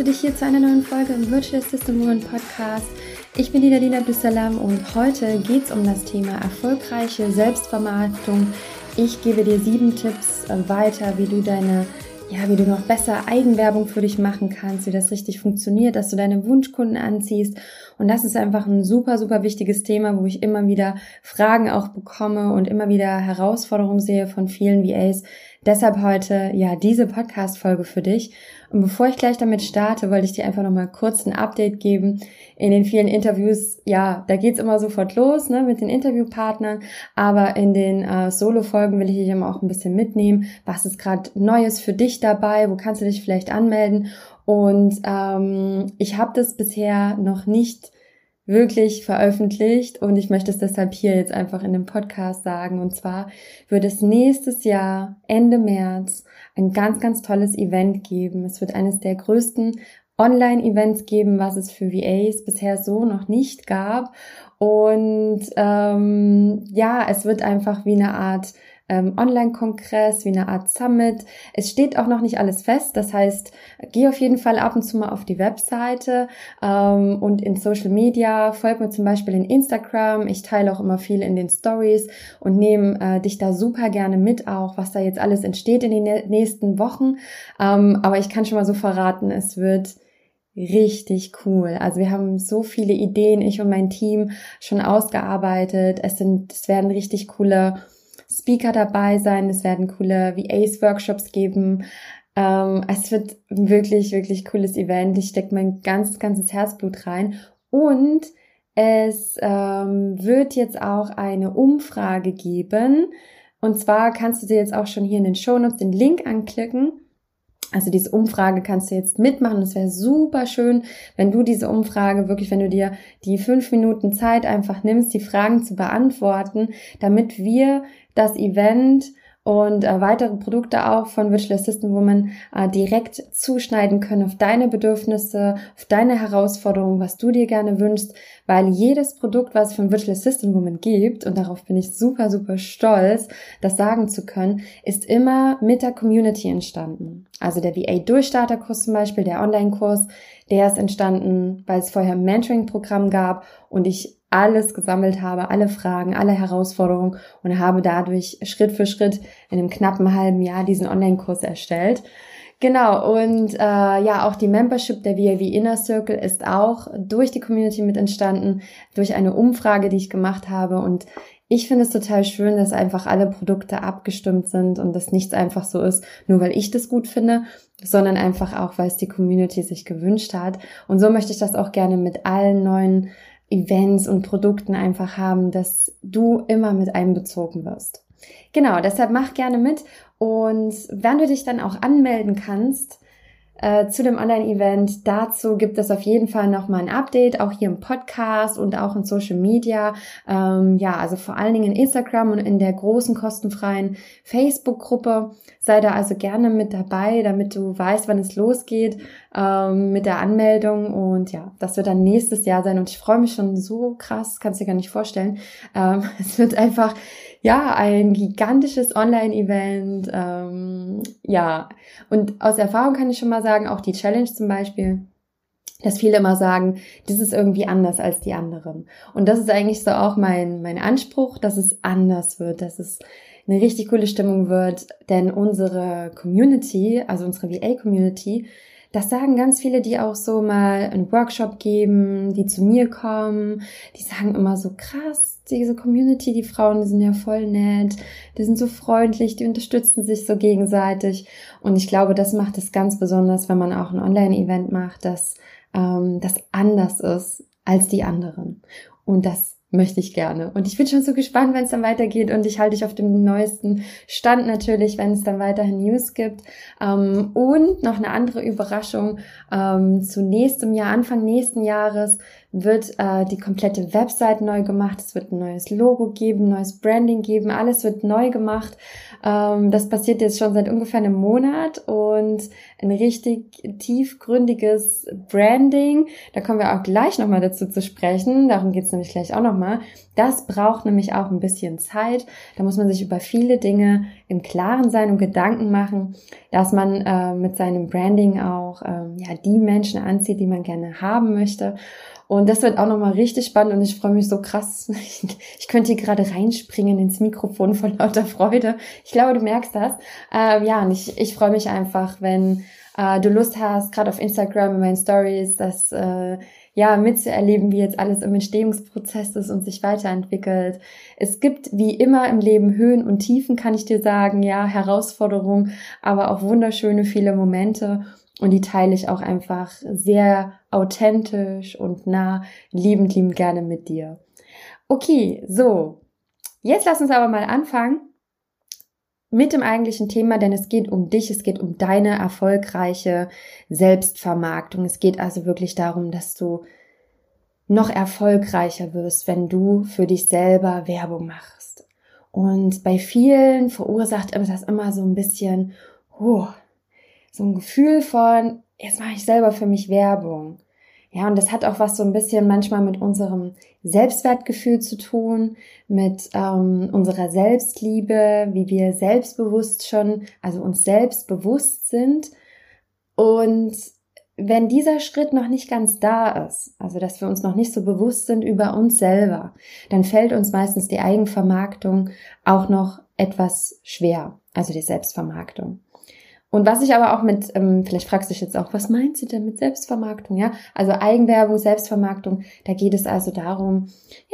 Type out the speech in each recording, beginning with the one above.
begrüße dich hier zu einer neuen Folge im Virtual Assistant Woman Podcast. Ich bin die Nadine Abdussalam und heute geht es um das Thema erfolgreiche Selbstvermarktung. Ich gebe dir sieben Tipps äh, weiter, wie du deine ja, wie du noch besser Eigenwerbung für dich machen kannst, wie das richtig funktioniert, dass du deine Wunschkunden anziehst. Und das ist einfach ein super, super wichtiges Thema, wo ich immer wieder Fragen auch bekomme und immer wieder Herausforderungen sehe von vielen VAs, Deshalb heute ja diese Podcast-Folge für dich. Und bevor ich gleich damit starte, wollte ich dir einfach nochmal kurz ein Update geben. In den vielen Interviews, ja, da geht's immer sofort los ne, mit den Interviewpartnern. Aber in den äh, Solo-Folgen will ich dich immer auch ein bisschen mitnehmen. Was ist gerade Neues für dich dabei? Wo kannst du dich vielleicht anmelden? Und ähm, ich habe das bisher noch nicht wirklich veröffentlicht und ich möchte es deshalb hier jetzt einfach in dem Podcast sagen. Und zwar wird es nächstes Jahr, Ende März, ein ganz, ganz tolles Event geben. Es wird eines der größten Online-Events geben, was es für VAs bisher so noch nicht gab. Und ähm, ja, es wird einfach wie eine Art ähm, Online-Kongress, wie eine Art Summit. Es steht auch noch nicht alles fest. Das heißt, geh auf jeden Fall ab und zu mal auf die Webseite ähm, und in Social Media. Folg mir zum Beispiel in Instagram. Ich teile auch immer viel in den Stories und nehme äh, dich da super gerne mit auch, was da jetzt alles entsteht in den nächsten Wochen. Ähm, aber ich kann schon mal so verraten, es wird richtig cool. Also wir haben so viele Ideen, ich und mein Team schon ausgearbeitet. Es sind, es werden richtig coole Speaker dabei sein, es werden coole VAs-Workshops geben. Ähm, es wird wirklich, wirklich cooles Event. Ich stecke mein ganz, ganzes Herzblut rein. Und es ähm, wird jetzt auch eine Umfrage geben. Und zwar kannst du dir jetzt auch schon hier in den Show Notes den Link anklicken. Also diese Umfrage kannst du jetzt mitmachen. Es wäre super schön, wenn du diese Umfrage wirklich, wenn du dir die fünf Minuten Zeit einfach nimmst, die Fragen zu beantworten, damit wir das Event und äh, weitere Produkte auch von Virtual Assistant Woman äh, direkt zuschneiden können auf deine Bedürfnisse, auf deine Herausforderungen, was du dir gerne wünschst, weil jedes Produkt, was es von Virtual Assistant Woman gibt, und darauf bin ich super, super stolz, das sagen zu können, ist immer mit der Community entstanden. Also der VA Durchstarterkurs zum Beispiel, der Online-Kurs, der ist entstanden, weil es vorher ein Mentoring-Programm gab und ich alles gesammelt habe, alle Fragen, alle Herausforderungen und habe dadurch Schritt für Schritt in einem knappen halben Jahr diesen Online-Kurs erstellt. Genau, und äh, ja, auch die Membership der VAV Inner Circle ist auch durch die Community mit entstanden, durch eine Umfrage, die ich gemacht habe. Und ich finde es total schön, dass einfach alle Produkte abgestimmt sind und dass nichts einfach so ist, nur weil ich das gut finde, sondern einfach auch, weil es die Community sich gewünscht hat. Und so möchte ich das auch gerne mit allen neuen Events und Produkten einfach haben, dass du immer mit einbezogen wirst. Genau, deshalb mach gerne mit und wenn du dich dann auch anmelden kannst, äh, zu dem Online-Event. Dazu gibt es auf jeden Fall nochmal ein Update, auch hier im Podcast und auch in Social Media. Ähm, ja, also vor allen Dingen in Instagram und in der großen kostenfreien Facebook-Gruppe. Sei da also gerne mit dabei, damit du weißt, wann es losgeht ähm, mit der Anmeldung. Und ja, das wird dann nächstes Jahr sein. Und ich freue mich schon so krass, kannst dir gar nicht vorstellen. Ähm, es wird einfach ja, ein gigantisches Online-Event. Ähm, ja, und aus Erfahrung kann ich schon mal sagen, auch die Challenge zum Beispiel, dass viele immer sagen, das ist irgendwie anders als die anderen. Und das ist eigentlich so auch mein, mein Anspruch, dass es anders wird, dass es eine richtig coole Stimmung wird, denn unsere Community, also unsere VA-Community, das sagen ganz viele, die auch so mal einen Workshop geben, die zu mir kommen. Die sagen immer so krass, diese Community, die Frauen, die sind ja voll nett, die sind so freundlich, die unterstützen sich so gegenseitig. Und ich glaube, das macht es ganz besonders, wenn man auch ein Online-Event macht, dass ähm, das anders ist als die anderen. Und das möchte ich gerne. Und ich bin schon so gespannt, wenn es dann weitergeht und ich halte dich auf dem neuesten Stand natürlich, wenn es dann weiterhin News gibt. Ähm, und noch eine andere Überraschung, ähm, zu nächstem Jahr, Anfang nächsten Jahres wird äh, die komplette Website neu gemacht, es wird ein neues Logo geben, neues Branding geben, alles wird neu gemacht. Ähm, das passiert jetzt schon seit ungefähr einem Monat und ein richtig tiefgründiges Branding, da kommen wir auch gleich nochmal dazu zu sprechen, darum geht's nämlich gleich auch nochmal. Das braucht nämlich auch ein bisschen Zeit, da muss man sich über viele Dinge im Klaren sein und Gedanken machen, dass man äh, mit seinem Branding auch äh, ja, die Menschen anzieht, die man gerne haben möchte. Und das wird auch nochmal richtig spannend und ich freue mich so krass. Ich könnte hier gerade reinspringen ins Mikrofon von lauter Freude. Ich glaube, du merkst das. Äh, ja, und ich, ich freue mich einfach, wenn äh, du Lust hast, gerade auf Instagram in meinen Stories, das äh, ja mitzuerleben, wie jetzt alles im Entstehungsprozess ist und sich weiterentwickelt. Es gibt wie immer im Leben Höhen und Tiefen, kann ich dir sagen, ja, Herausforderungen, aber auch wunderschöne viele Momente. Und die teile ich auch einfach sehr authentisch und nah, liebend, liebend gerne mit dir. Okay, so. Jetzt lass uns aber mal anfangen mit dem eigentlichen Thema, denn es geht um dich, es geht um deine erfolgreiche Selbstvermarktung. Es geht also wirklich darum, dass du noch erfolgreicher wirst, wenn du für dich selber Werbung machst. Und bei vielen verursacht das immer so ein bisschen, oh, so ein Gefühl von, jetzt mache ich selber für mich Werbung. Ja, und das hat auch was so ein bisschen manchmal mit unserem Selbstwertgefühl zu tun, mit ähm, unserer Selbstliebe, wie wir selbstbewusst schon, also uns selbst bewusst sind. Und wenn dieser Schritt noch nicht ganz da ist, also dass wir uns noch nicht so bewusst sind über uns selber, dann fällt uns meistens die Eigenvermarktung auch noch etwas schwer, also die Selbstvermarktung. Und was ich aber auch mit, ähm, vielleicht fragst du dich jetzt auch, was meinst du denn mit Selbstvermarktung? Ja, also Eigenwerbung, Selbstvermarktung, da geht es also darum,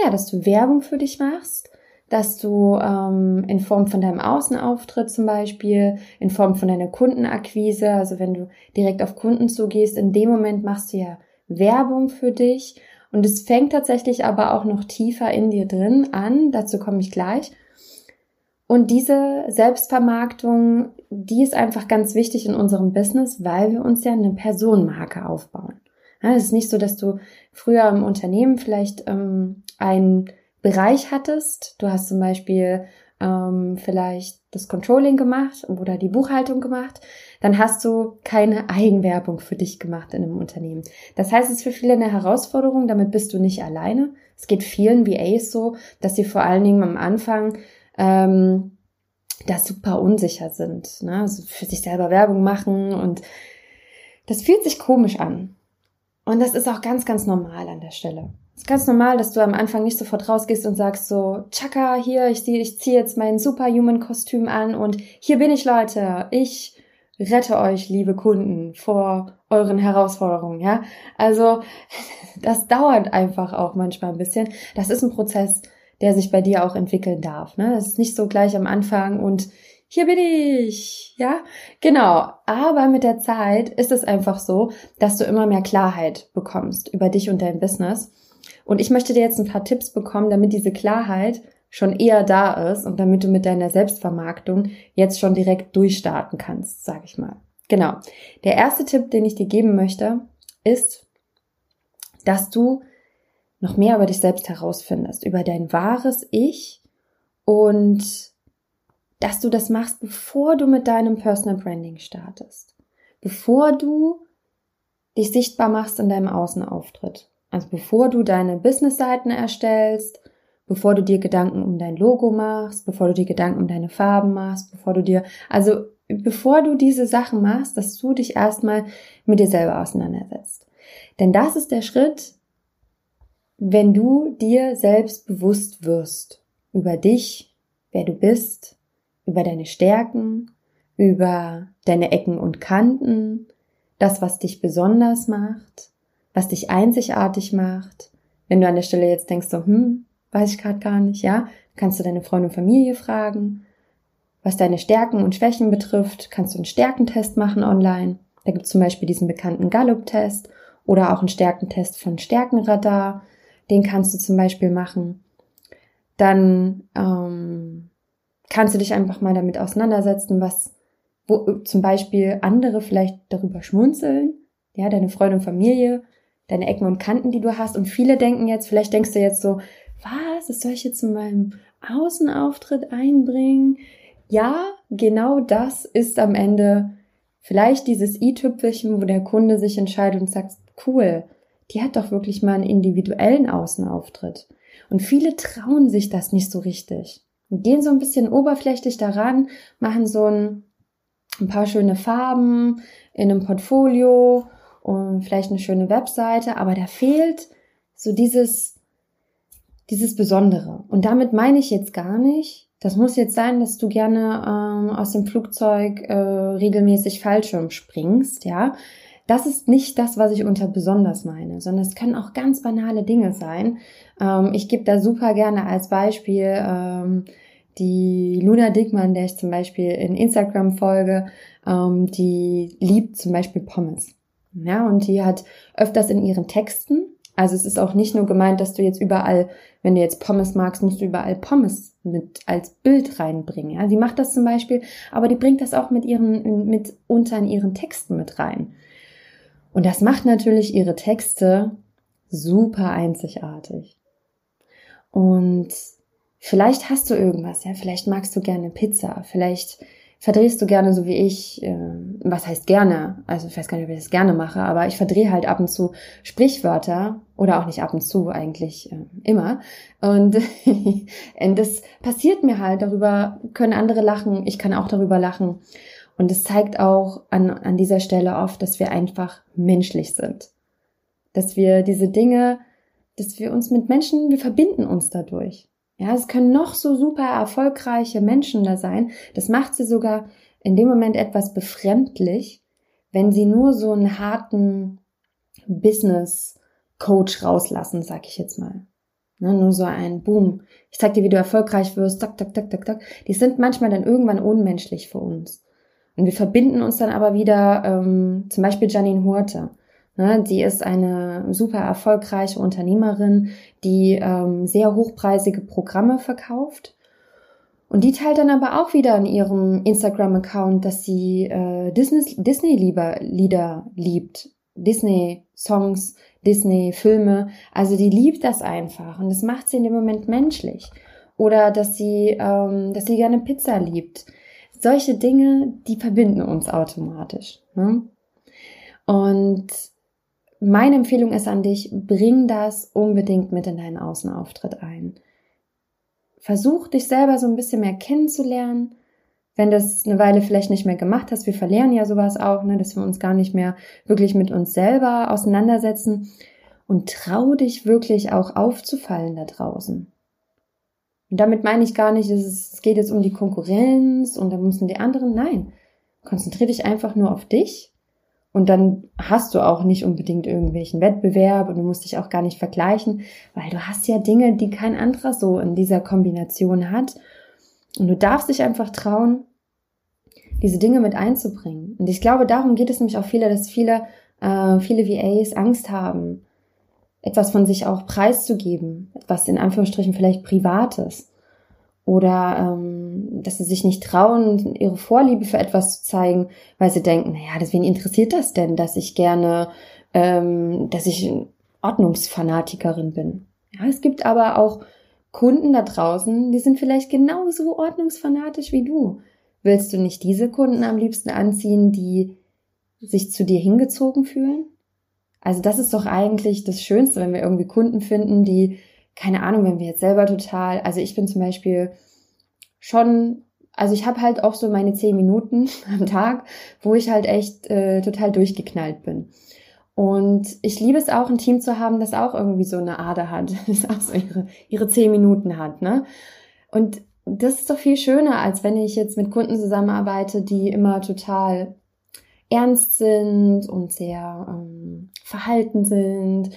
ja, dass du Werbung für dich machst, dass du ähm, in Form von deinem Außenauftritt zum Beispiel, in Form von deiner Kundenakquise, also wenn du direkt auf Kunden zugehst, in dem Moment machst du ja Werbung für dich und es fängt tatsächlich aber auch noch tiefer in dir drin an, dazu komme ich gleich. Und diese Selbstvermarktung, die ist einfach ganz wichtig in unserem Business, weil wir uns ja eine Personenmarke aufbauen. Es ist nicht so, dass du früher im Unternehmen vielleicht ähm, einen Bereich hattest. Du hast zum Beispiel ähm, vielleicht das Controlling gemacht oder die Buchhaltung gemacht. Dann hast du keine Eigenwerbung für dich gemacht in einem Unternehmen. Das heißt, es ist für viele eine Herausforderung. Damit bist du nicht alleine. Es geht vielen VAs so, dass sie vor allen Dingen am Anfang ähm, da super unsicher sind, ne? also für sich selber Werbung machen und das fühlt sich komisch an. Und das ist auch ganz, ganz normal an der Stelle. Es ist ganz normal, dass du am Anfang nicht sofort rausgehst und sagst so, Chaka, hier, ich, ich ziehe jetzt mein Superhuman-Kostüm an und hier bin ich, Leute. Ich rette euch, liebe Kunden, vor euren Herausforderungen, ja. Also, das dauert einfach auch manchmal ein bisschen. Das ist ein Prozess, der sich bei dir auch entwickeln darf. Ne? Das ist nicht so gleich am Anfang und hier bin ich, ja, genau. Aber mit der Zeit ist es einfach so, dass du immer mehr Klarheit bekommst über dich und dein Business. Und ich möchte dir jetzt ein paar Tipps bekommen, damit diese Klarheit schon eher da ist und damit du mit deiner Selbstvermarktung jetzt schon direkt durchstarten kannst, sag ich mal. Genau. Der erste Tipp, den ich dir geben möchte, ist, dass du noch mehr über dich selbst herausfindest, über dein wahres Ich und dass du das machst, bevor du mit deinem Personal Branding startest, bevor du dich sichtbar machst in deinem Außenauftritt. Also bevor du deine Business-Seiten erstellst, bevor du dir Gedanken um dein Logo machst, bevor du dir Gedanken um deine Farben machst, bevor du dir, also bevor du diese Sachen machst, dass du dich erstmal mit dir selber auseinandersetzt. Denn das ist der Schritt, wenn du dir selbst bewusst wirst über dich, wer du bist, über deine Stärken, über deine Ecken und Kanten, das, was dich besonders macht, was dich einzigartig macht. Wenn du an der Stelle jetzt denkst, so, hm, weiß ich gerade gar nicht, ja, kannst du deine Freunde und Familie fragen. Was deine Stärken und Schwächen betrifft, kannst du einen Stärkentest machen online. Da gibt es zum Beispiel diesen bekannten Gallup-Test oder auch einen Stärkentest von Stärkenradar. Den kannst du zum Beispiel machen. Dann ähm, kannst du dich einfach mal damit auseinandersetzen, was wo zum Beispiel andere vielleicht darüber schmunzeln, ja, deine Freunde und Familie, deine Ecken und Kanten, die du hast. Und viele denken jetzt, vielleicht denkst du jetzt so, was, das soll ich jetzt in meinem Außenauftritt einbringen? Ja, genau das ist am Ende vielleicht dieses i-Tüpfelchen, wo der Kunde sich entscheidet und sagt, cool, die hat doch wirklich mal einen individuellen Außenauftritt. Und viele trauen sich das nicht so richtig. Und gehen so ein bisschen oberflächlich daran, machen so ein, ein paar schöne Farben in einem Portfolio und vielleicht eine schöne Webseite, aber da fehlt so dieses, dieses Besondere. Und damit meine ich jetzt gar nicht, das muss jetzt sein, dass du gerne ähm, aus dem Flugzeug äh, regelmäßig Fallschirm springst, ja. Das ist nicht das, was ich unter besonders meine, sondern es können auch ganz banale Dinge sein. Ähm, ich gebe da super gerne als Beispiel ähm, die Luna Dickmann, der ich zum Beispiel in Instagram folge, ähm, die liebt zum Beispiel Pommes. Ja, und die hat öfters in ihren Texten, also es ist auch nicht nur gemeint, dass du jetzt überall, wenn du jetzt Pommes magst, musst du überall Pommes mit als Bild reinbringen. Ja, sie macht das zum Beispiel, aber die bringt das auch mit ihren, mit unter in ihren Texten mit rein. Und das macht natürlich ihre Texte super einzigartig. Und vielleicht hast du irgendwas, ja, vielleicht magst du gerne Pizza, vielleicht verdrehst du gerne so wie ich, äh, was heißt gerne, also ich weiß gar nicht, ob ich das gerne mache, aber ich verdrehe halt ab und zu Sprichwörter oder auch nicht ab und zu, eigentlich äh, immer. Und das passiert mir halt, darüber können andere lachen, ich kann auch darüber lachen. Und es zeigt auch an, an dieser Stelle oft, dass wir einfach menschlich sind. Dass wir diese Dinge, dass wir uns mit Menschen, wir verbinden uns dadurch. Ja, es können noch so super erfolgreiche Menschen da sein. Das macht sie sogar in dem Moment etwas befremdlich, wenn sie nur so einen harten Business Coach rauslassen, sag ich jetzt mal. Ne, nur so ein Boom. Ich zeig dir, wie du erfolgreich wirst. Tak, tak, tak, tak, tak. Die sind manchmal dann irgendwann unmenschlich für uns. Und wir verbinden uns dann aber wieder, ähm, zum Beispiel Janine Hurte. Ne, die ist eine super erfolgreiche Unternehmerin, die ähm, sehr hochpreisige Programme verkauft. Und die teilt dann aber auch wieder in ihrem Instagram-Account, dass sie äh, Disney-Lieder liebt. Disney-Songs, Disney-Filme. Also die liebt das einfach und das macht sie in dem Moment menschlich. Oder dass sie, ähm, dass sie gerne Pizza liebt. Solche Dinge, die verbinden uns automatisch. Ne? Und meine Empfehlung ist an dich, bring das unbedingt mit in deinen Außenauftritt ein. Versuch dich selber so ein bisschen mehr kennenzulernen. Wenn das eine Weile vielleicht nicht mehr gemacht hast, wir verlieren ja sowas auch, ne, dass wir uns gar nicht mehr wirklich mit uns selber auseinandersetzen. Und trau dich wirklich auch aufzufallen da draußen. Und damit meine ich gar nicht, es geht jetzt um die Konkurrenz und da müssen die anderen. Nein. Konzentriere dich einfach nur auf dich und dann hast du auch nicht unbedingt irgendwelchen Wettbewerb und du musst dich auch gar nicht vergleichen, weil du hast ja Dinge, die kein anderer so in dieser Kombination hat. Und du darfst dich einfach trauen, diese Dinge mit einzubringen. Und ich glaube, darum geht es nämlich auch viele, dass viele, äh, viele VAs Angst haben, etwas von sich auch preiszugeben, etwas in Anführungsstrichen vielleicht Privates oder ähm, dass sie sich nicht trauen, ihre Vorliebe für etwas zu zeigen, weil sie denken, naja, deswegen interessiert das denn, dass ich gerne, ähm, dass ich Ordnungsfanatikerin bin. Ja, es gibt aber auch Kunden da draußen, die sind vielleicht genauso ordnungsfanatisch wie du. Willst du nicht diese Kunden am liebsten anziehen, die sich zu dir hingezogen fühlen? Also das ist doch eigentlich das Schönste, wenn wir irgendwie Kunden finden, die keine Ahnung, wenn wir jetzt selber total, also ich bin zum Beispiel schon, also ich habe halt auch so meine zehn Minuten am Tag, wo ich halt echt äh, total durchgeknallt bin. Und ich liebe es auch, ein Team zu haben, das auch irgendwie so eine Ader hat, das auch so ihre, ihre zehn Minuten hat, ne? Und das ist doch viel schöner, als wenn ich jetzt mit Kunden zusammenarbeite, die immer total ernst sind und sehr ähm, verhalten sind,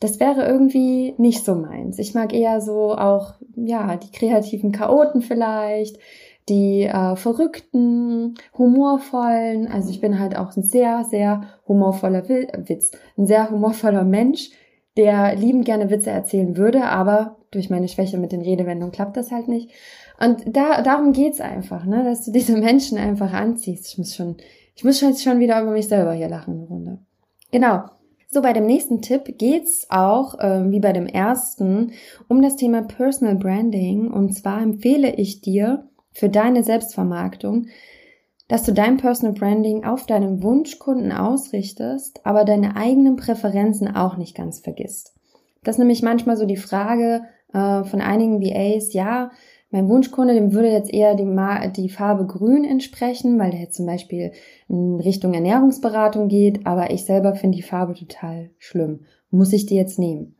das wäre irgendwie nicht so meins. Ich mag eher so auch, ja, die kreativen Chaoten vielleicht, die äh, verrückten, humorvollen. Also ich bin halt auch ein sehr, sehr humorvoller Witz, ein sehr humorvoller Mensch, der liebend gerne Witze erzählen würde, aber durch meine Schwäche mit den Redewendungen klappt das halt nicht. Und da, darum geht's einfach, ne, dass du diese Menschen einfach anziehst. Ich muss schon, ich muss schon, schon wieder über mich selber hier lachen eine Runde. Genau. So, bei dem nächsten Tipp geht's auch, äh, wie bei dem ersten, um das Thema Personal Branding. Und zwar empfehle ich dir für deine Selbstvermarktung, dass du dein Personal Branding auf deinen Wunschkunden ausrichtest, aber deine eigenen Präferenzen auch nicht ganz vergisst. Das ist nämlich manchmal so die Frage äh, von einigen VAs, ja, mein Wunschkunde, dem würde jetzt eher die, die, Farbe grün entsprechen, weil der jetzt zum Beispiel in Richtung Ernährungsberatung geht, aber ich selber finde die Farbe total schlimm. Muss ich die jetzt nehmen?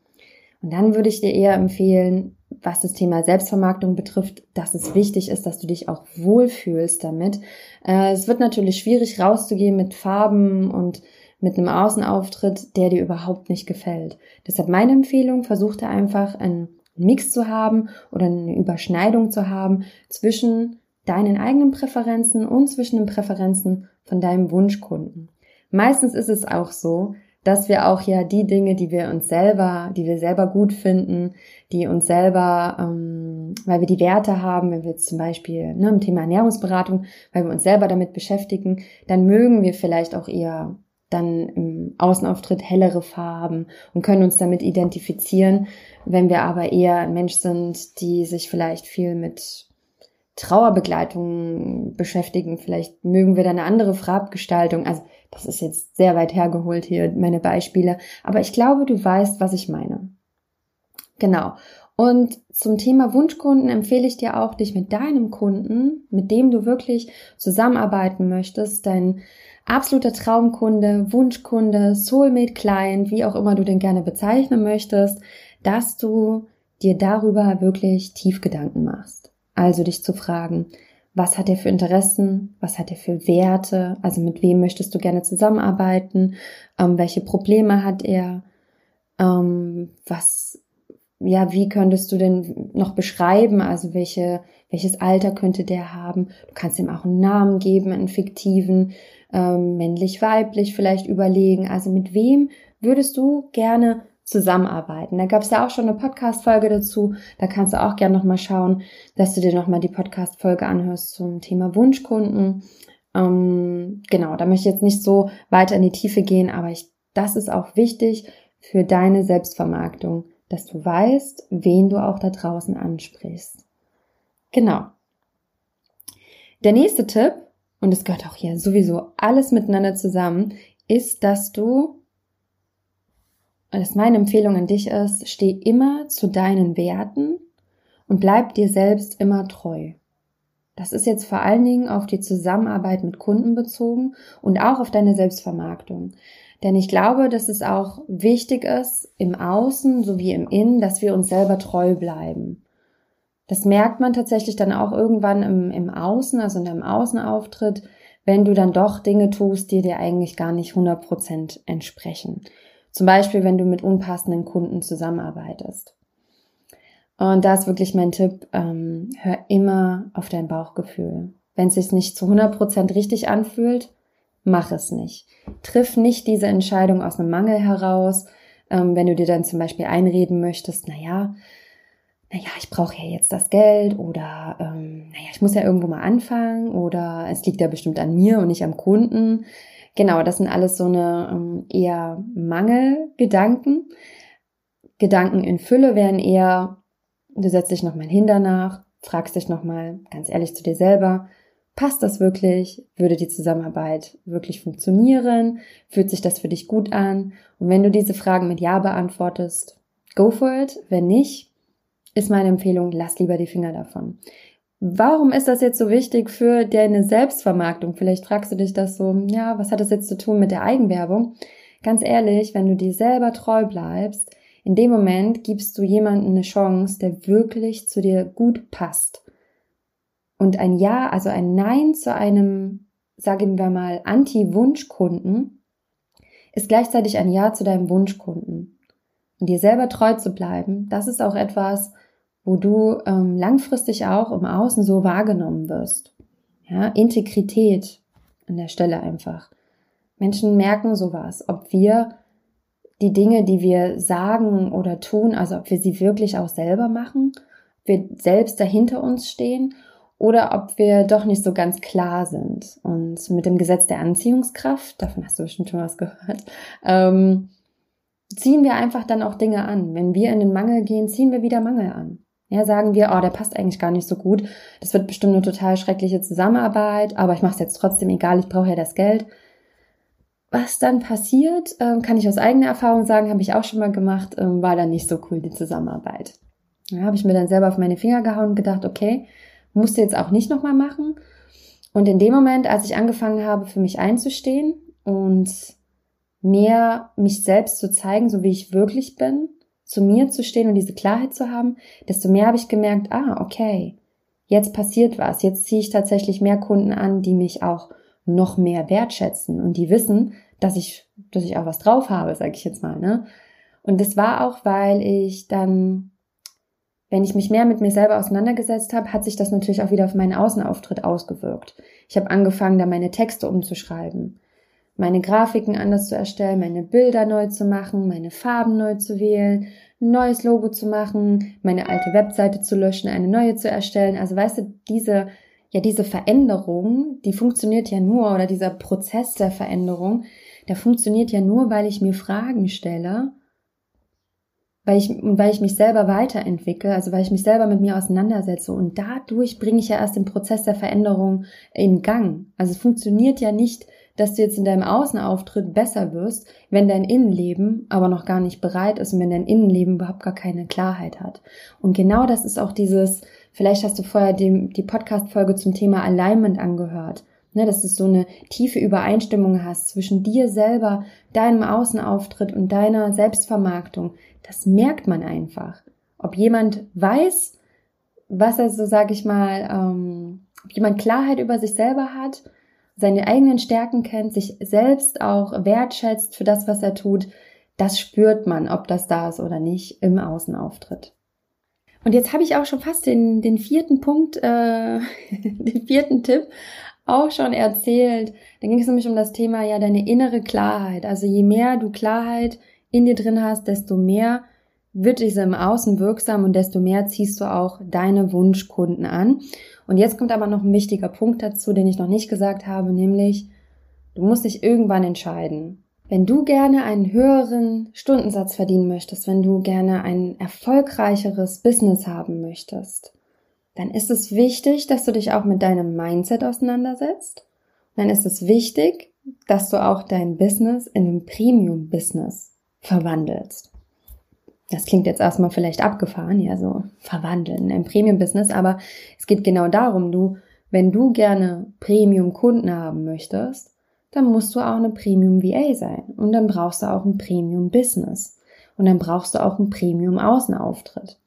Und dann würde ich dir eher empfehlen, was das Thema Selbstvermarktung betrifft, dass es wichtig ist, dass du dich auch wohlfühlst damit. Äh, es wird natürlich schwierig rauszugehen mit Farben und mit einem Außenauftritt, der dir überhaupt nicht gefällt. Deshalb meine Empfehlung, versuch da einfach einen Mix zu haben oder eine Überschneidung zu haben zwischen deinen eigenen Präferenzen und zwischen den Präferenzen von deinem Wunschkunden. Meistens ist es auch so, dass wir auch ja die Dinge, die wir uns selber, die wir selber gut finden, die uns selber, ähm, weil wir die Werte haben, wenn wir jetzt zum Beispiel ne, im Thema Ernährungsberatung, weil wir uns selber damit beschäftigen, dann mögen wir vielleicht auch eher dann im Außenauftritt hellere Farben und können uns damit identifizieren. Wenn wir aber eher ein Mensch sind, die sich vielleicht viel mit Trauerbegleitung beschäftigen, vielleicht mögen wir dann eine andere Farbgestaltung. Also das ist jetzt sehr weit hergeholt hier, meine Beispiele. Aber ich glaube, du weißt, was ich meine. Genau. Und zum Thema Wunschkunden empfehle ich dir auch, dich mit deinem Kunden, mit dem du wirklich zusammenarbeiten möchtest, dein absoluter Traumkunde, Wunschkunde, Soulmate Client, wie auch immer du den gerne bezeichnen möchtest, dass du dir darüber wirklich tief Gedanken machst. Also dich zu fragen, was hat er für Interessen, was hat er für Werte, also mit wem möchtest du gerne zusammenarbeiten, ähm, welche Probleme hat er, ähm, was, ja, wie könntest du denn noch beschreiben, also welche, welches Alter könnte der haben? Du kannst ihm auch einen Namen geben, einen fiktiven, ähm, männlich, weiblich vielleicht überlegen. Also mit wem würdest du gerne zusammenarbeiten? Da gab es ja auch schon eine Podcast-Folge dazu. Da kannst du auch gerne nochmal schauen, dass du dir nochmal die Podcast-Folge anhörst zum Thema Wunschkunden. Ähm, genau, da möchte ich jetzt nicht so weiter in die Tiefe gehen, aber ich, das ist auch wichtig für deine Selbstvermarktung, dass du weißt, wen du auch da draußen ansprichst. Genau. Der nächste Tipp und es gehört auch hier sowieso alles miteinander zusammen, ist, dass du, und das meine Empfehlung an dich ist, steh immer zu deinen Werten und bleib dir selbst immer treu. Das ist jetzt vor allen Dingen auf die Zusammenarbeit mit Kunden bezogen und auch auf deine Selbstvermarktung. Denn ich glaube, dass es auch wichtig ist, im Außen sowie im Innen, dass wir uns selber treu bleiben. Das merkt man tatsächlich dann auch irgendwann im, im Außen, also in deinem Außenauftritt, wenn du dann doch Dinge tust, die dir eigentlich gar nicht 100% entsprechen. Zum Beispiel, wenn du mit unpassenden Kunden zusammenarbeitest. Und da ist wirklich mein Tipp, ähm, hör immer auf dein Bauchgefühl. Wenn es sich nicht zu 100% richtig anfühlt, mach es nicht. Triff nicht diese Entscheidung aus einem Mangel heraus, ähm, wenn du dir dann zum Beispiel einreden möchtest, na ja, naja, ich brauche ja jetzt das Geld oder ähm, naja, ich muss ja irgendwo mal anfangen oder es liegt ja bestimmt an mir und nicht am Kunden. Genau, das sind alles so eine ähm, eher Mangelgedanken. Gedanken in Fülle wären eher, du setzt dich nochmal hin danach, fragst dich nochmal ganz ehrlich zu dir selber, passt das wirklich? Würde die Zusammenarbeit wirklich funktionieren? Fühlt sich das für dich gut an? Und wenn du diese Fragen mit Ja beantwortest, go for it. Wenn nicht, ist meine Empfehlung, lass lieber die Finger davon. Warum ist das jetzt so wichtig für deine Selbstvermarktung? Vielleicht fragst du dich das so, ja, was hat das jetzt zu tun mit der Eigenwerbung? Ganz ehrlich, wenn du dir selber treu bleibst, in dem Moment gibst du jemandem eine Chance, der wirklich zu dir gut passt. Und ein Ja, also ein Nein zu einem, sagen wir mal, Anti-Wunschkunden, ist gleichzeitig ein Ja zu deinem Wunschkunden. Und dir selber treu zu bleiben, das ist auch etwas, wo du ähm, langfristig auch im Außen so wahrgenommen wirst. Ja, Integrität an der Stelle einfach. Menschen merken sowas, ob wir die Dinge, die wir sagen oder tun, also ob wir sie wirklich auch selber machen, wir selbst dahinter uns stehen oder ob wir doch nicht so ganz klar sind. Und mit dem Gesetz der Anziehungskraft, davon hast du bestimmt schon was gehört, ähm, ziehen wir einfach dann auch Dinge an. Wenn wir in den Mangel gehen, ziehen wir wieder Mangel an. Ja, sagen wir, oh, der passt eigentlich gar nicht so gut. Das wird bestimmt eine total schreckliche Zusammenarbeit, aber ich mache es jetzt trotzdem egal, ich brauche ja das Geld. Was dann passiert, ähm, kann ich aus eigener Erfahrung sagen, habe ich auch schon mal gemacht, ähm, war dann nicht so cool, die Zusammenarbeit. Da habe ich mir dann selber auf meine Finger gehauen und gedacht, okay, musst du jetzt auch nicht nochmal machen. Und in dem Moment, als ich angefangen habe, für mich einzustehen und mehr mich selbst zu zeigen, so wie ich wirklich bin, zu mir zu stehen und diese Klarheit zu haben, desto mehr habe ich gemerkt, ah, okay, jetzt passiert was, jetzt ziehe ich tatsächlich mehr Kunden an, die mich auch noch mehr wertschätzen und die wissen, dass ich, dass ich auch was drauf habe, sage ich jetzt mal, ne? Und das war auch, weil ich dann, wenn ich mich mehr mit mir selber auseinandergesetzt habe, hat sich das natürlich auch wieder auf meinen Außenauftritt ausgewirkt. Ich habe angefangen, da meine Texte umzuschreiben meine Grafiken anders zu erstellen, meine Bilder neu zu machen, meine Farben neu zu wählen, ein neues Logo zu machen, meine alte Webseite zu löschen, eine neue zu erstellen. Also weißt du, diese, ja, diese Veränderung, die funktioniert ja nur, oder dieser Prozess der Veränderung, der funktioniert ja nur, weil ich mir Fragen stelle, weil ich, weil ich mich selber weiterentwickle, also weil ich mich selber mit mir auseinandersetze und dadurch bringe ich ja erst den Prozess der Veränderung in Gang. Also es funktioniert ja nicht, dass du jetzt in deinem Außenauftritt besser wirst, wenn dein Innenleben aber noch gar nicht bereit ist und wenn dein Innenleben überhaupt gar keine Klarheit hat. Und genau das ist auch dieses, vielleicht hast du vorher die, die Podcast-Folge zum Thema Alignment angehört. Ne, dass du so eine tiefe Übereinstimmung hast zwischen dir selber, deinem Außenauftritt und deiner Selbstvermarktung. Das merkt man einfach. Ob jemand weiß, was er so, sag ich mal, ähm, ob jemand Klarheit über sich selber hat seine eigenen Stärken kennt, sich selbst auch wertschätzt für das, was er tut, das spürt man, ob das da ist oder nicht, im Außenauftritt. Und jetzt habe ich auch schon fast den, den vierten Punkt, äh, den vierten Tipp auch schon erzählt. Da ging es nämlich um das Thema ja deine innere Klarheit. Also je mehr du Klarheit in dir drin hast, desto mehr wird diese im Außen wirksam und desto mehr ziehst du auch deine Wunschkunden an. Und jetzt kommt aber noch ein wichtiger Punkt dazu, den ich noch nicht gesagt habe, nämlich du musst dich irgendwann entscheiden. Wenn du gerne einen höheren Stundensatz verdienen möchtest, wenn du gerne ein erfolgreicheres Business haben möchtest, dann ist es wichtig, dass du dich auch mit deinem Mindset auseinandersetzt. Dann ist es wichtig, dass du auch dein Business in ein Premium-Business verwandelst das klingt jetzt erstmal vielleicht abgefahren, ja, so verwandeln in ein Premium-Business, aber es geht genau darum, du, wenn du gerne Premium-Kunden haben möchtest, dann musst du auch eine Premium-VA sein und dann brauchst du auch ein Premium-Business und dann brauchst du auch einen Premium-Außenauftritt.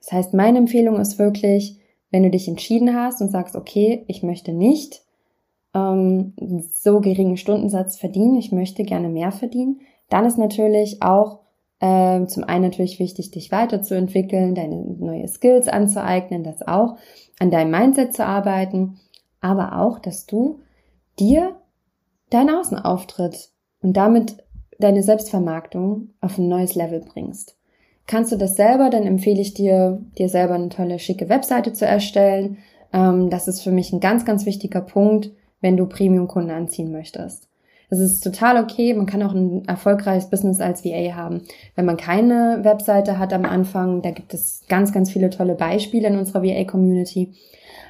Das heißt, meine Empfehlung ist wirklich, wenn du dich entschieden hast und sagst, okay, ich möchte nicht ähm, so geringen Stundensatz verdienen, ich möchte gerne mehr verdienen, dann ist natürlich auch ähm, zum einen natürlich wichtig, dich weiterzuentwickeln, deine neue Skills anzueignen, das auch, an deinem Mindset zu arbeiten, aber auch, dass du dir deinen Außenauftritt und damit deine Selbstvermarktung auf ein neues Level bringst. Kannst du das selber, dann empfehle ich dir, dir selber eine tolle, schicke Webseite zu erstellen. Ähm, das ist für mich ein ganz, ganz wichtiger Punkt, wenn du Premium-Kunden anziehen möchtest. Es ist total okay. Man kann auch ein erfolgreiches Business als VA haben. Wenn man keine Webseite hat am Anfang, da gibt es ganz, ganz viele tolle Beispiele in unserer VA-Community.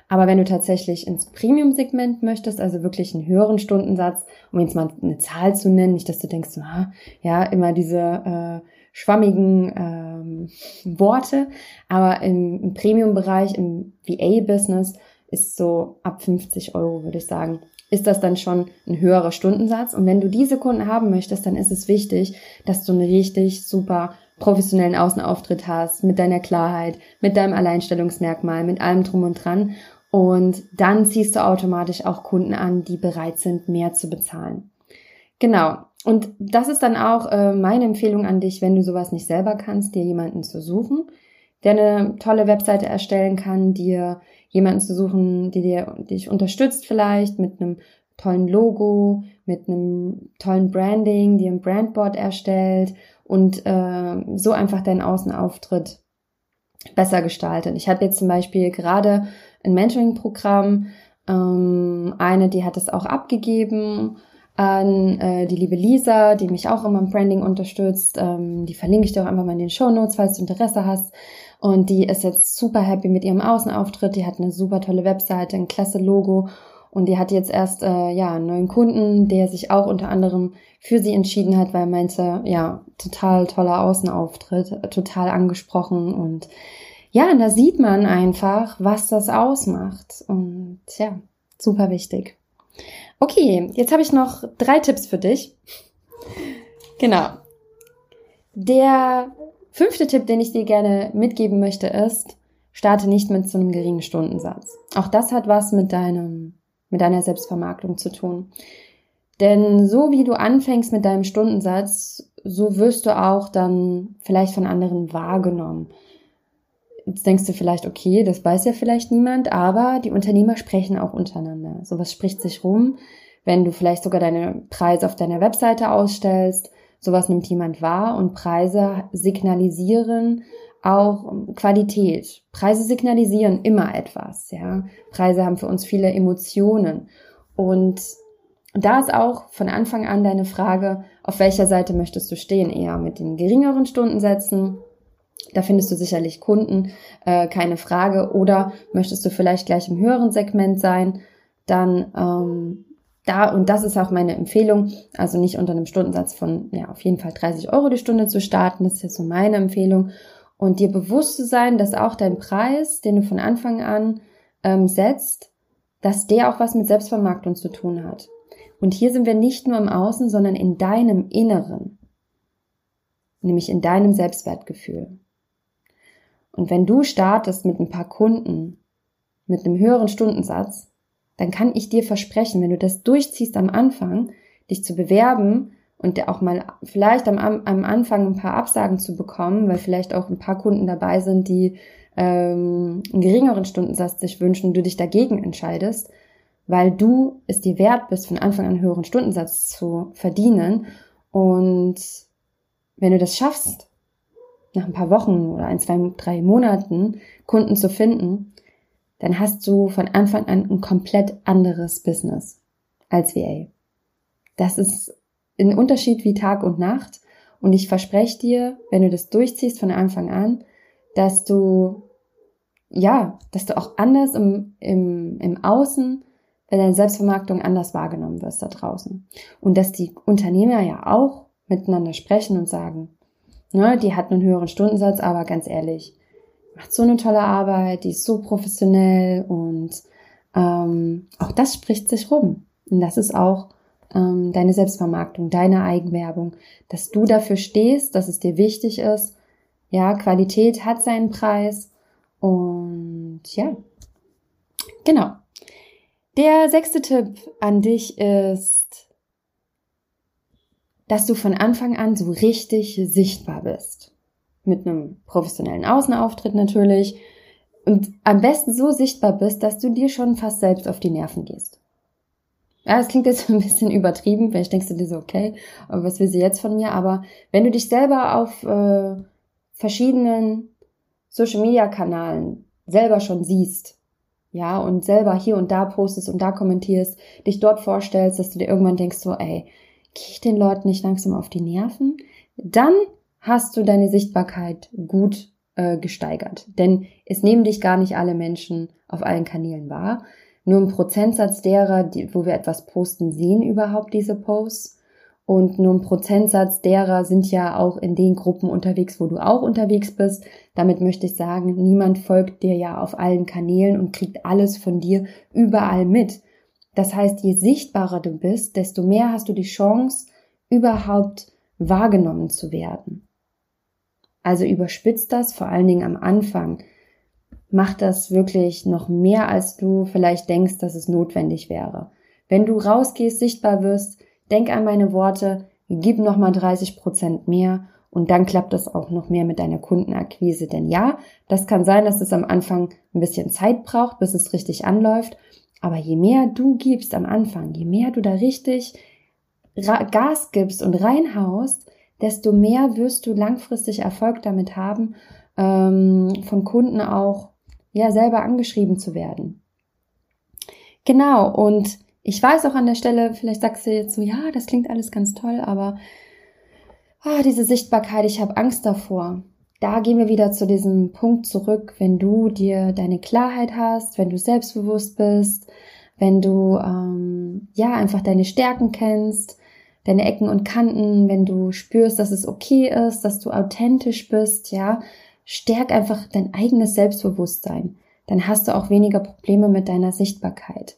Aber wenn du tatsächlich ins Premium-Segment möchtest, also wirklich einen höheren Stundensatz, um jetzt mal eine Zahl zu nennen, nicht, dass du denkst, ah, ja, immer diese äh, schwammigen ähm, Worte, aber im, im Premium-Bereich, im VA-Business ist so ab 50 Euro, würde ich sagen, ist das dann schon ein höherer Stundensatz. Und wenn du diese Kunden haben möchtest, dann ist es wichtig, dass du einen richtig super professionellen Außenauftritt hast, mit deiner Klarheit, mit deinem Alleinstellungsmerkmal, mit allem drum und dran. Und dann ziehst du automatisch auch Kunden an, die bereit sind, mehr zu bezahlen. Genau. Und das ist dann auch äh, meine Empfehlung an dich, wenn du sowas nicht selber kannst, dir jemanden zu suchen, der eine tolle Webseite erstellen kann, dir jemanden zu suchen, die dir dich unterstützt vielleicht mit einem tollen Logo, mit einem tollen Branding, dir ein Brandboard erstellt und äh, so einfach deinen Außenauftritt besser gestaltet. Ich habe jetzt zum Beispiel gerade ein Mentoring-Programm, ähm, eine, die hat es auch abgegeben an äh, die liebe Lisa, die mich auch immer im Branding unterstützt. Ähm, die verlinke ich dir auch einfach mal in den Show Notes, falls du Interesse hast. Und die ist jetzt super happy mit ihrem Außenauftritt. Die hat eine super tolle Webseite, ein klasse Logo. Und die hat jetzt erst äh, ja einen neuen Kunden, der sich auch unter anderem für sie entschieden hat, weil er meinte, ja, total toller Außenauftritt, total angesprochen und ja, da sieht man einfach, was das ausmacht. Und ja, super wichtig. Okay, jetzt habe ich noch drei Tipps für dich. Genau. Der fünfte Tipp, den ich dir gerne mitgeben möchte, ist, starte nicht mit so einem geringen Stundensatz. Auch das hat was mit deinem, mit deiner Selbstvermarktung zu tun. Denn so wie du anfängst mit deinem Stundensatz, so wirst du auch dann vielleicht von anderen wahrgenommen. Jetzt denkst du vielleicht, okay, das weiß ja vielleicht niemand, aber die Unternehmer sprechen auch untereinander. Sowas spricht sich rum, wenn du vielleicht sogar deine Preise auf deiner Webseite ausstellst. Sowas nimmt jemand wahr und Preise signalisieren auch Qualität. Preise signalisieren immer etwas, ja. Preise haben für uns viele Emotionen und da ist auch von Anfang an deine Frage, auf welcher Seite möchtest du stehen? Eher mit den geringeren Stundensätzen da findest du sicherlich Kunden, äh, keine Frage. Oder möchtest du vielleicht gleich im höheren Segment sein, dann ähm, da, und das ist auch meine Empfehlung, also nicht unter einem Stundensatz von, ja, auf jeden Fall 30 Euro die Stunde zu starten, das ist jetzt so meine Empfehlung. Und dir bewusst zu sein, dass auch dein Preis, den du von Anfang an ähm, setzt, dass der auch was mit Selbstvermarktung zu tun hat. Und hier sind wir nicht nur im Außen, sondern in deinem Inneren, nämlich in deinem Selbstwertgefühl. Und wenn du startest mit ein paar Kunden, mit einem höheren Stundensatz, dann kann ich dir versprechen, wenn du das durchziehst am Anfang, dich zu bewerben und auch mal vielleicht am, am Anfang ein paar Absagen zu bekommen, weil vielleicht auch ein paar Kunden dabei sind, die ähm, einen geringeren Stundensatz sich wünschen und du dich dagegen entscheidest, weil du es dir wert bist, von Anfang an einen höheren Stundensatz zu verdienen. Und wenn du das schaffst, nach ein paar Wochen oder ein, zwei, drei Monaten Kunden zu finden, dann hast du von Anfang an ein komplett anderes Business als VA. Das ist ein Unterschied wie Tag und Nacht. Und ich verspreche dir, wenn du das durchziehst von Anfang an, dass du, ja, dass du auch anders im, im, im Außen, bei deiner Selbstvermarktung anders wahrgenommen wirst da draußen. Und dass die Unternehmer ja auch miteinander sprechen und sagen, Ne, die hat einen höheren Stundensatz, aber ganz ehrlich, macht so eine tolle Arbeit, die ist so professionell und ähm, auch das spricht sich rum. Und das ist auch ähm, deine Selbstvermarktung, deine Eigenwerbung, dass du dafür stehst, dass es dir wichtig ist. Ja, Qualität hat seinen Preis und ja, genau. Der sechste Tipp an dich ist, dass du von Anfang an so richtig sichtbar bist. Mit einem professionellen Außenauftritt natürlich. Und am besten so sichtbar bist, dass du dir schon fast selbst auf die Nerven gehst. Ja, das klingt jetzt ein bisschen übertrieben, vielleicht denkst du dir so, okay, was will sie jetzt von mir? Aber wenn du dich selber auf äh, verschiedenen Social Media Kanalen selber schon siehst, ja, und selber hier und da postest und da kommentierst, dich dort vorstellst, dass du dir irgendwann denkst, so, ey, gehe ich den Leuten nicht langsam auf die Nerven, dann hast du deine Sichtbarkeit gut äh, gesteigert. Denn es nehmen dich gar nicht alle Menschen auf allen Kanälen wahr. Nur ein Prozentsatz derer, die, wo wir etwas posten, sehen überhaupt diese Posts. Und nur ein Prozentsatz derer sind ja auch in den Gruppen unterwegs, wo du auch unterwegs bist. Damit möchte ich sagen, niemand folgt dir ja auf allen Kanälen und kriegt alles von dir überall mit. Das heißt, je sichtbarer du bist, desto mehr hast du die Chance, überhaupt wahrgenommen zu werden. Also überspitzt das vor allen Dingen am Anfang. Mach das wirklich noch mehr, als du vielleicht denkst, dass es notwendig wäre. Wenn du rausgehst, sichtbar wirst, denk an meine Worte, gib nochmal 30 Prozent mehr und dann klappt das auch noch mehr mit deiner Kundenakquise. Denn ja, das kann sein, dass es am Anfang ein bisschen Zeit braucht, bis es richtig anläuft. Aber je mehr du gibst am Anfang, je mehr du da richtig Gas gibst und reinhaust, desto mehr wirst du langfristig Erfolg damit haben, ähm, von Kunden auch ja selber angeschrieben zu werden. Genau, und Ich weiß auch an der Stelle, vielleicht sagst du jetzt so, ja, das klingt alles ganz toll, aber ah, diese Sichtbarkeit, ich habe Angst davor. Da gehen wir wieder zu diesem Punkt zurück, wenn du dir deine Klarheit hast, wenn du selbstbewusst bist, wenn du ähm, ja einfach deine Stärken kennst, deine Ecken und Kanten, wenn du spürst, dass es okay ist, dass du authentisch bist, ja, stärk einfach dein eigenes Selbstbewusstsein. Dann hast du auch weniger Probleme mit deiner Sichtbarkeit.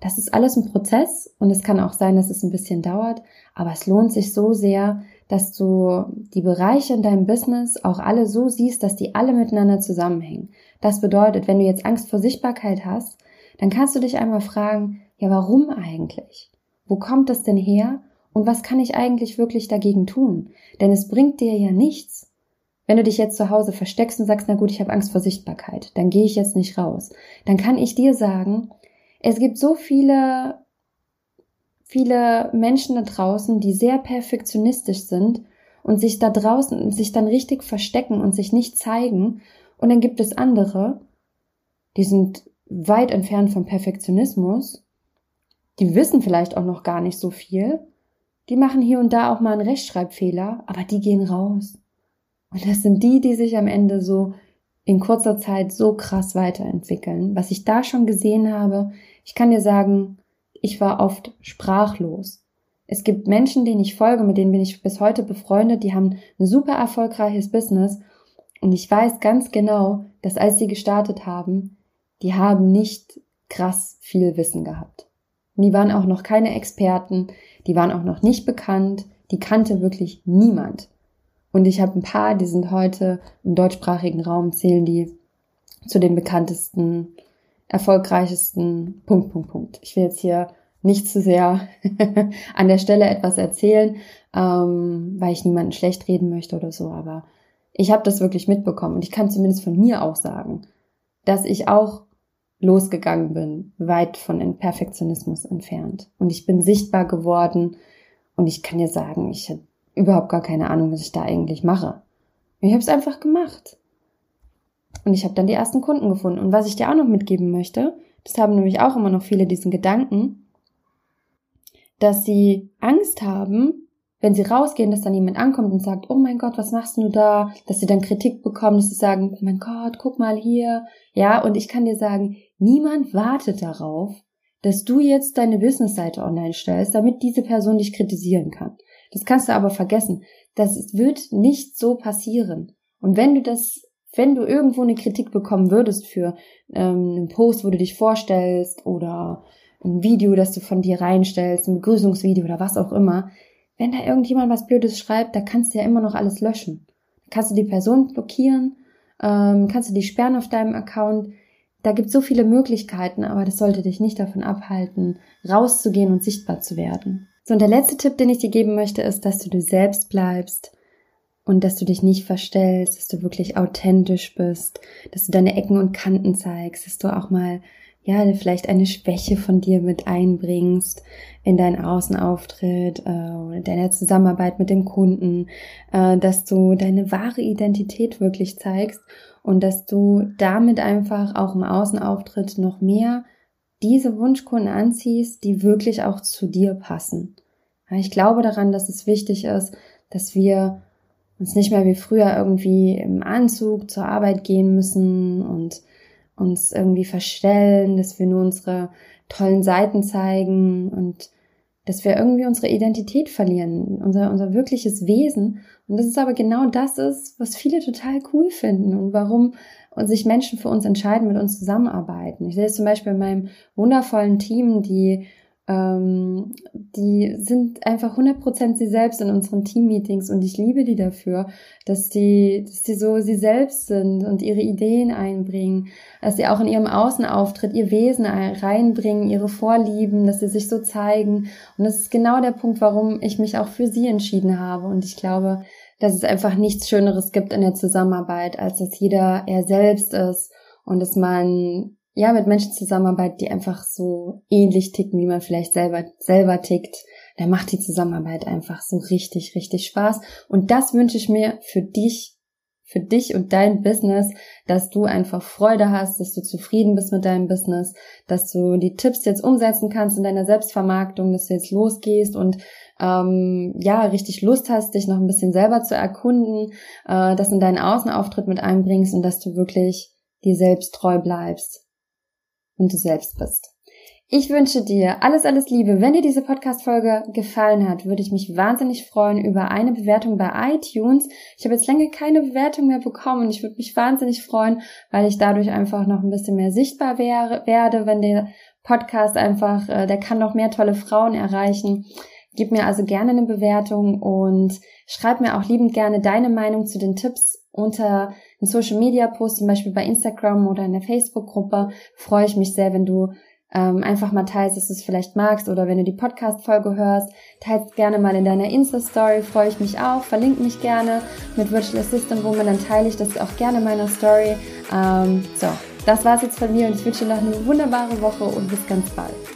Das ist alles ein Prozess und es kann auch sein, dass es ein bisschen dauert, aber es lohnt sich so sehr, dass du die Bereiche in deinem Business auch alle so siehst, dass die alle miteinander zusammenhängen. Das bedeutet, wenn du jetzt Angst vor Sichtbarkeit hast, dann kannst du dich einmal fragen, ja, warum eigentlich? Wo kommt das denn her? Und was kann ich eigentlich wirklich dagegen tun? Denn es bringt dir ja nichts. Wenn du dich jetzt zu Hause versteckst und sagst, na gut, ich habe Angst vor Sichtbarkeit, dann gehe ich jetzt nicht raus. Dann kann ich dir sagen, es gibt so viele, viele Menschen da draußen, die sehr perfektionistisch sind und sich da draußen, sich dann richtig verstecken und sich nicht zeigen. Und dann gibt es andere, die sind weit entfernt vom Perfektionismus, die wissen vielleicht auch noch gar nicht so viel, die machen hier und da auch mal einen Rechtschreibfehler, aber die gehen raus. Und das sind die, die sich am Ende so in kurzer Zeit so krass weiterentwickeln. Was ich da schon gesehen habe, ich kann dir sagen, ich war oft sprachlos. Es gibt Menschen, denen ich folge, mit denen bin ich bis heute befreundet, die haben ein super erfolgreiches Business und ich weiß ganz genau, dass als sie gestartet haben, die haben nicht krass viel Wissen gehabt. Und die waren auch noch keine Experten, die waren auch noch nicht bekannt, die kannte wirklich niemand. Und ich habe ein paar, die sind heute im deutschsprachigen Raum, zählen die zu den bekanntesten, erfolgreichsten Punkt, Punkt, Punkt. Ich will jetzt hier nicht zu sehr an der Stelle etwas erzählen, ähm, weil ich niemanden schlecht reden möchte oder so, aber ich habe das wirklich mitbekommen und ich kann zumindest von mir auch sagen, dass ich auch losgegangen bin, weit von Perfektionismus entfernt. Und ich bin sichtbar geworden und ich kann dir sagen, ich überhaupt gar keine Ahnung, was ich da eigentlich mache. Ich habe es einfach gemacht. Und ich habe dann die ersten Kunden gefunden. Und was ich dir auch noch mitgeben möchte, das haben nämlich auch immer noch viele diesen Gedanken, dass sie Angst haben, wenn sie rausgehen, dass dann jemand ankommt und sagt, oh mein Gott, was machst du da? Dass sie dann Kritik bekommen, dass sie sagen, oh mein Gott, guck mal hier. Ja, und ich kann dir sagen, niemand wartet darauf, dass du jetzt deine Businessseite online stellst, damit diese Person dich kritisieren kann. Das kannst du aber vergessen. Das wird nicht so passieren. Und wenn du das, wenn du irgendwo eine Kritik bekommen würdest für ähm, einen Post, wo du dich vorstellst oder ein Video, das du von dir reinstellst, ein Begrüßungsvideo oder was auch immer, wenn da irgendjemand was Blödes schreibt, da kannst du ja immer noch alles löschen. Kannst du die Person blockieren, ähm, kannst du die sperren auf deinem Account. Da gibt es so viele Möglichkeiten, aber das sollte dich nicht davon abhalten, rauszugehen und sichtbar zu werden. So, und der letzte Tipp, den ich dir geben möchte, ist, dass du du selbst bleibst und dass du dich nicht verstellst, dass du wirklich authentisch bist, dass du deine Ecken und Kanten zeigst, dass du auch mal ja, vielleicht eine Schwäche von dir mit einbringst in deinen Außenauftritt äh, oder deiner Zusammenarbeit mit dem Kunden, äh, dass du deine wahre Identität wirklich zeigst und dass du damit einfach auch im Außenauftritt noch mehr diese Wunschkunden anziehst, die wirklich auch zu dir passen. Ich glaube daran, dass es wichtig ist, dass wir uns nicht mehr wie früher irgendwie im Anzug zur Arbeit gehen müssen und uns irgendwie verstellen, dass wir nur unsere tollen Seiten zeigen und dass wir irgendwie unsere Identität verlieren, unser, unser wirkliches Wesen. Und das ist aber genau das ist, was viele total cool finden und warum sich Menschen für uns entscheiden, mit uns zusammenarbeiten. Ich sehe es zum Beispiel in meinem wundervollen Team, die ähm, die sind einfach 100% sie selbst in unseren Teammeetings und ich liebe die dafür, dass die, dass die so sie selbst sind und ihre Ideen einbringen, dass sie auch in ihrem Außenauftritt ihr Wesen reinbringen, ihre Vorlieben, dass sie sich so zeigen. Und das ist genau der Punkt, warum ich mich auch für sie entschieden habe. Und ich glaube, dass es einfach nichts Schöneres gibt in der Zusammenarbeit, als dass jeder er selbst ist und dass man ja mit Menschen zusammenarbeitet, die einfach so ähnlich ticken, wie man vielleicht selber selber tickt. Da macht die Zusammenarbeit einfach so richtig, richtig Spaß. Und das wünsche ich mir für dich, für dich und dein Business, dass du einfach Freude hast, dass du zufrieden bist mit deinem Business, dass du die Tipps jetzt umsetzen kannst in deiner Selbstvermarktung, dass du jetzt losgehst und ähm, ja richtig Lust hast, dich noch ein bisschen selber zu erkunden, äh, das in deinen Außenauftritt mit einbringst und dass du wirklich dir selbst treu bleibst und du selbst bist. Ich wünsche dir alles, alles Liebe. Wenn dir diese Podcast-Folge gefallen hat, würde ich mich wahnsinnig freuen über eine Bewertung bei iTunes. Ich habe jetzt länger keine Bewertung mehr bekommen und ich würde mich wahnsinnig freuen, weil ich dadurch einfach noch ein bisschen mehr sichtbar wäre, werde, wenn der Podcast einfach, äh, der kann noch mehr tolle Frauen erreichen. Gib mir also gerne eine Bewertung und schreib mir auch liebend gerne deine Meinung zu den Tipps unter einem Social Media Post, zum Beispiel bei Instagram oder in der Facebook Gruppe. Freue ich mich sehr, wenn du ähm, einfach mal teilst, dass du es vielleicht magst oder wenn du die Podcast-Folge hörst, teilst gerne mal in deiner Insta-Story, freue ich mich auch, verlink mich gerne mit Virtual Assistant Woman, dann teile ich das auch gerne in meiner Story. Ähm, so, das war's jetzt von mir und ich wünsche dir noch eine wunderbare Woche und bis ganz bald.